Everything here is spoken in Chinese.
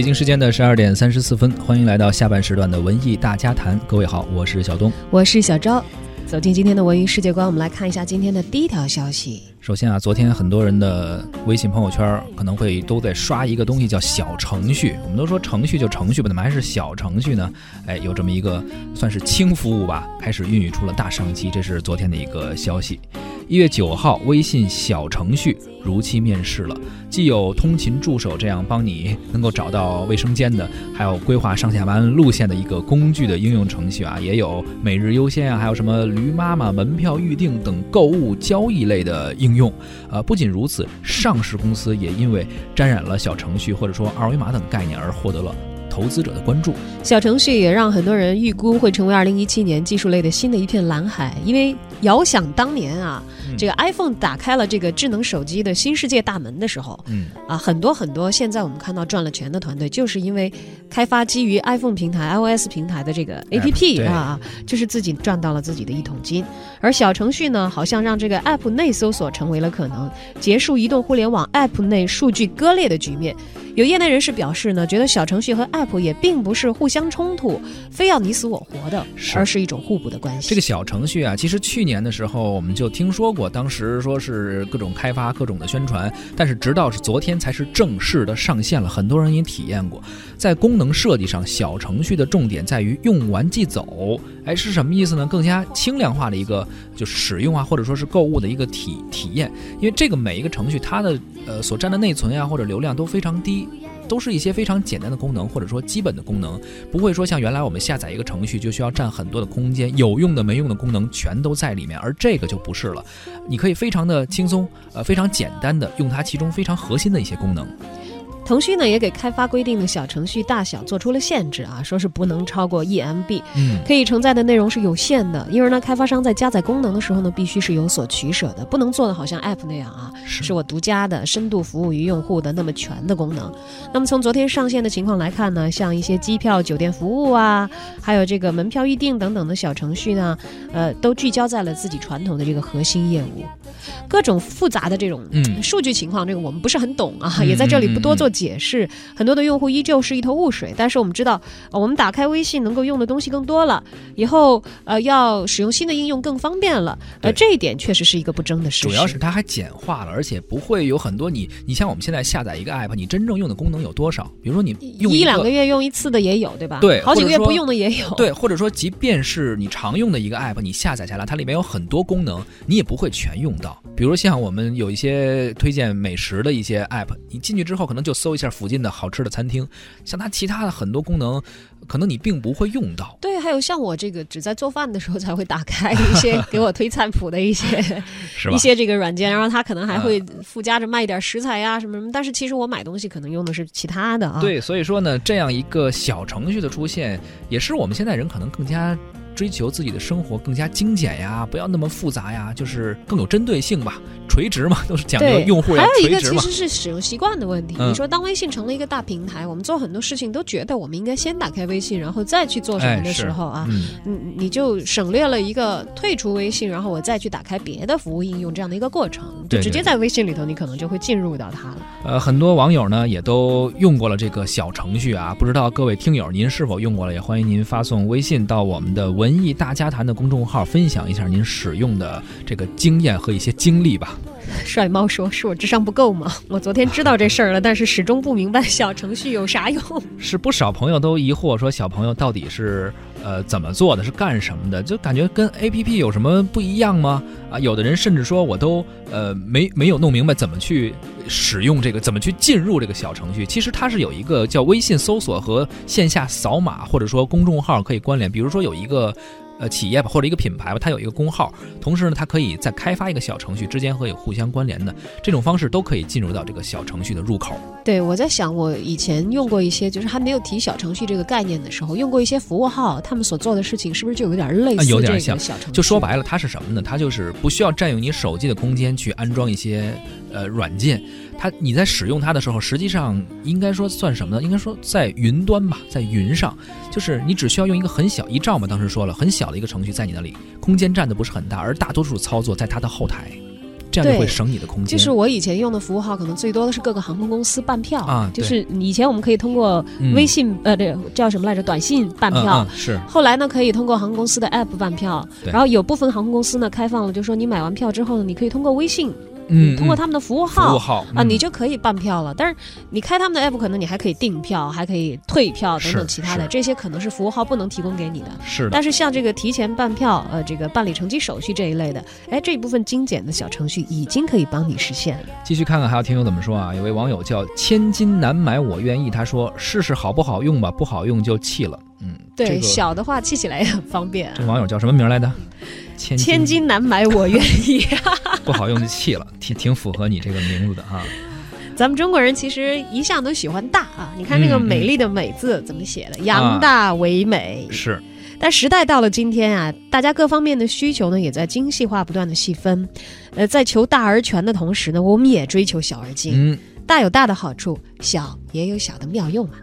北京时间的十二点三十四分，欢迎来到下半时段的文艺大家谈。各位好，我是小东，我是小昭。走进今天的文娱世界观，我们来看一下今天的第一条消息。首先啊，昨天很多人的微信朋友圈可能会都在刷一个东西，叫小程序。我们都说程序就程序吧，怎么还是小程序呢？哎，有这么一个算是轻服务吧，开始孕育出了大商机。这是昨天的一个消息。一月九号，微信小程序如期面世了。既有通勤助手这样帮你能够找到卫生间的，还有规划上下班路线的一个工具的应用程序啊，也有每日优先啊，还有什么驴妈妈门票预订等购物交易类的应用。呃，不仅如此，上市公司也因为沾染了小程序或者说二维码等概念而获得了。投资者的关注，小程序也让很多人预估会成为二零一七年技术类的新的一片蓝海。因为遥想当年啊，这个 iPhone 打开了这个智能手机的新世界大门的时候，嗯啊，很多很多现在我们看到赚了钱的团队，就是因为开发基于 iPhone 平台、iOS 平台的这个 APP 啊，就是自己赚到了自己的一桶金。而小程序呢，好像让这个 App 内搜索成为了可能，结束移动互联网 App 内数据割裂的局面。有业内人士表示呢，觉得小程序和 App 也并不是互相冲突，非要你死我活的，而是一种互补的关系。这个小程序啊，其实去年的时候我们就听说过，当时说是各种开发、各种的宣传，但是直到是昨天才是正式的上线了，很多人也体验过。在功能设计上，小程序的重点在于用完即走，哎，是什么意思呢？更加轻量化的一个就是使用啊，或者说是购物的一个体体验。因为这个每一个程序它的呃所占的内存呀或者流量都非常低。都是一些非常简单的功能，或者说基本的功能，不会说像原来我们下载一个程序就需要占很多的空间，有用的没用的功能全都在里面，而这个就不是了，你可以非常的轻松，呃，非常简单的用它其中非常核心的一些功能。腾讯呢也给开发规定的小程序大小做出了限制啊，说是不能超过 E M B，嗯，可以承载的内容是有限的。因而呢，开发商在加载功能的时候呢，必须是有所取舍的，不能做的好像 App 那样啊，是我独家的、深度服务于用户的那么全的功能。那么从昨天上线的情况来看呢，像一些机票、酒店服务啊，还有这个门票预订等等的小程序呢，呃，都聚焦在了自己传统的这个核心业务。各种复杂的这种数据情况，这个我们不是很懂啊，也在这里不多做解释。很多的用户依旧是一头雾水。但是我们知道，我们打开微信能够用的东西更多了，以后呃要使用新的应用更方便了。呃，这一点确实是一个不争的事实。主要是它还简化了，而且不会有很多你你像我们现在下载一个 app，你真正用的功能有多少？比如说你用一两个月用一次的也有，对吧？对，好几个月不用的也有。对，或者说即便是你常用的一个 app，你下载下来，它里面有很多功能，你也不会全用到。比如像我们有一些推荐美食的一些 app，你进去之后可能就搜一下附近的好吃的餐厅，像它其他的很多功能，可能你并不会用到。对，还有像我这个只在做饭的时候才会打开一些给我推菜谱的一些 一些这个软件，然后它可能还会附加着卖一点食材呀什么什么，但是其实我买东西可能用的是其他的啊。对，所以说呢，这样一个小程序的出现，也是我们现在人可能更加。追求自己的生活更加精简呀，不要那么复杂呀，就是更有针对性吧，垂直嘛，都是讲究用户要垂直还有一个其实是使用习惯的问题。你说当微信成了一个大平台，我们做很多事情都觉得我们应该先打开微信，然后再去做什么的时候啊，你你就省略了一个退出微信，然后我再去打开别的服务应用这样的一个过程，就直接在微信里头，你可能就会进入到它了。呃，很多网友呢也都用过了这个小程序啊，不知道各位听友您是否用过了？也欢迎您发送微信到我们的。文文艺大家谈的公众号，分享一下您使用的这个经验和一些经历吧。帅猫说：“是我智商不够吗？我昨天知道这事儿了，但是始终不明白小程序有啥用。是不少朋友都疑惑说，小朋友到底是呃怎么做的，是干什么的？就感觉跟 A P P 有什么不一样吗？啊，有的人甚至说我都呃没没有弄明白怎么去使用这个，怎么去进入这个小程序。其实它是有一个叫微信搜索和线下扫码，或者说公众号可以关联。比如说有一个。”呃，企业吧，或者一个品牌吧，它有一个工号，同时呢，它可以再开发一个小程序，之间可以互相关联的这种方式，都可以进入到这个小程序的入口。对，我在想，我以前用过一些，就是还没有提小程序这个概念的时候，用过一些服务号，他们所做的事情是不是就有点类似？有点像小程序。就说白了，它是什么呢？它就是不需要占用你手机的空间去安装一些呃软件。它你在使用它的时候，实际上应该说算什么呢？应该说在云端吧，在云上，就是你只需要用一个很小一兆嘛，当时说了很小的一个程序在你那里，空间占的不是很大，而大多数操作在它的后台。这样就会省你的空间。就是我以前用的服务号，可能最多的是各个航空公司办票啊。就是以前我们可以通过微信呃，对，叫什么来着？短信办票是。后来呢，可以通过航空公司的 app 办票。然后有部分航空公司呢，开放了，就说你买完票之后呢，你可以通过微信。嗯，通过他们的服务号，服务号啊，你就可以办票了。但是你开他们的 app，可能你还可以订票，还可以退票等等其他的，这些可能是服务号不能提供给你的。是。但是像这个提前办票，呃，这个办理乘机手续这一类的，哎，这一部分精简的小程序已经可以帮你实现了。继续看看还有听友怎么说啊？有位网友叫千金难买我愿意，他说试试好不好用吧，不好用就弃了。嗯，对，小的话弃起来也很方便。这网友叫什么名来的？千千金难买我愿意。不好用就弃了，挺挺符合你这个名字的哈。咱们中国人其实一向都喜欢大啊，你看那个美丽的“美”字怎么写的？扬大唯美。是。但时代到了今天啊，大家各方面的需求呢也在精细化不断的细分。呃，在求大而全的同时呢，我们也追求小而精。嗯。大有大的好处，小也有小的妙用嘛。